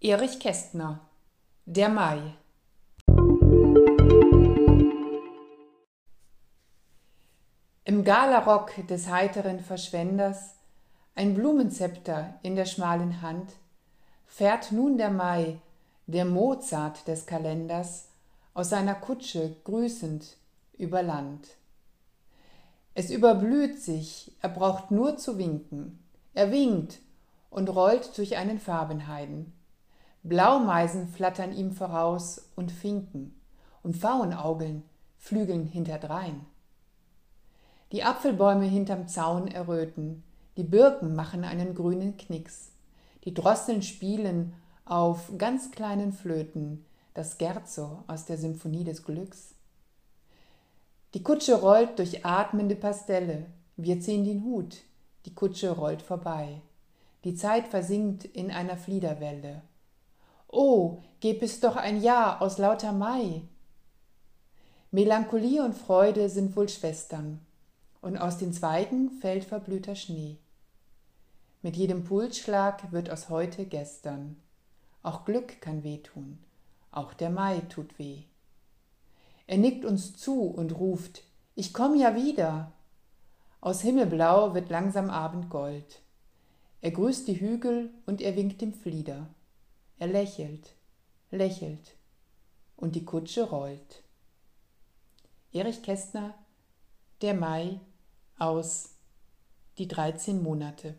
Erich Kästner Der Mai Im Galarock des heiteren Verschwenders, ein Blumenzepter in der schmalen Hand, fährt nun der Mai, der Mozart des Kalenders, aus seiner Kutsche grüßend über Land. Es überblüht sich, er braucht nur zu winken. Er winkt und rollt durch einen Farbenheiden. Blaumeisen flattern ihm voraus und Finken, und Pfauenaugeln flügeln hinterdrein. Die Apfelbäume hinterm Zaun erröten, die Birken machen einen grünen Knicks, die Drosseln spielen auf ganz kleinen Flöten das Scherzo aus der Symphonie des Glücks. Die Kutsche rollt durch atmende Pastelle, wir ziehen den Hut, die Kutsche rollt vorbei. Die Zeit versinkt in einer Fliederwelle. Oh, gäb es doch ein Jahr aus lauter Mai. Melancholie und Freude sind wohl Schwestern, und aus den Zweigen fällt verblühter Schnee. Mit jedem Pulsschlag wird aus heute gestern. Auch Glück kann wehtun, auch der Mai tut weh. Er nickt uns zu und ruft, ich komm ja wieder. Aus Himmelblau wird langsam Abendgold. Er grüßt die Hügel und er winkt dem Flieder. Er lächelt, lächelt und die Kutsche rollt. Erich Kästner, Der Mai aus Die 13 Monate.